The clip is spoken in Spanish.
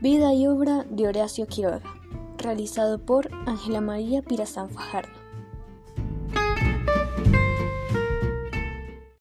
Vida y obra de Horacio Quiroga, realizado por Ángela María Pirazán Fajardo.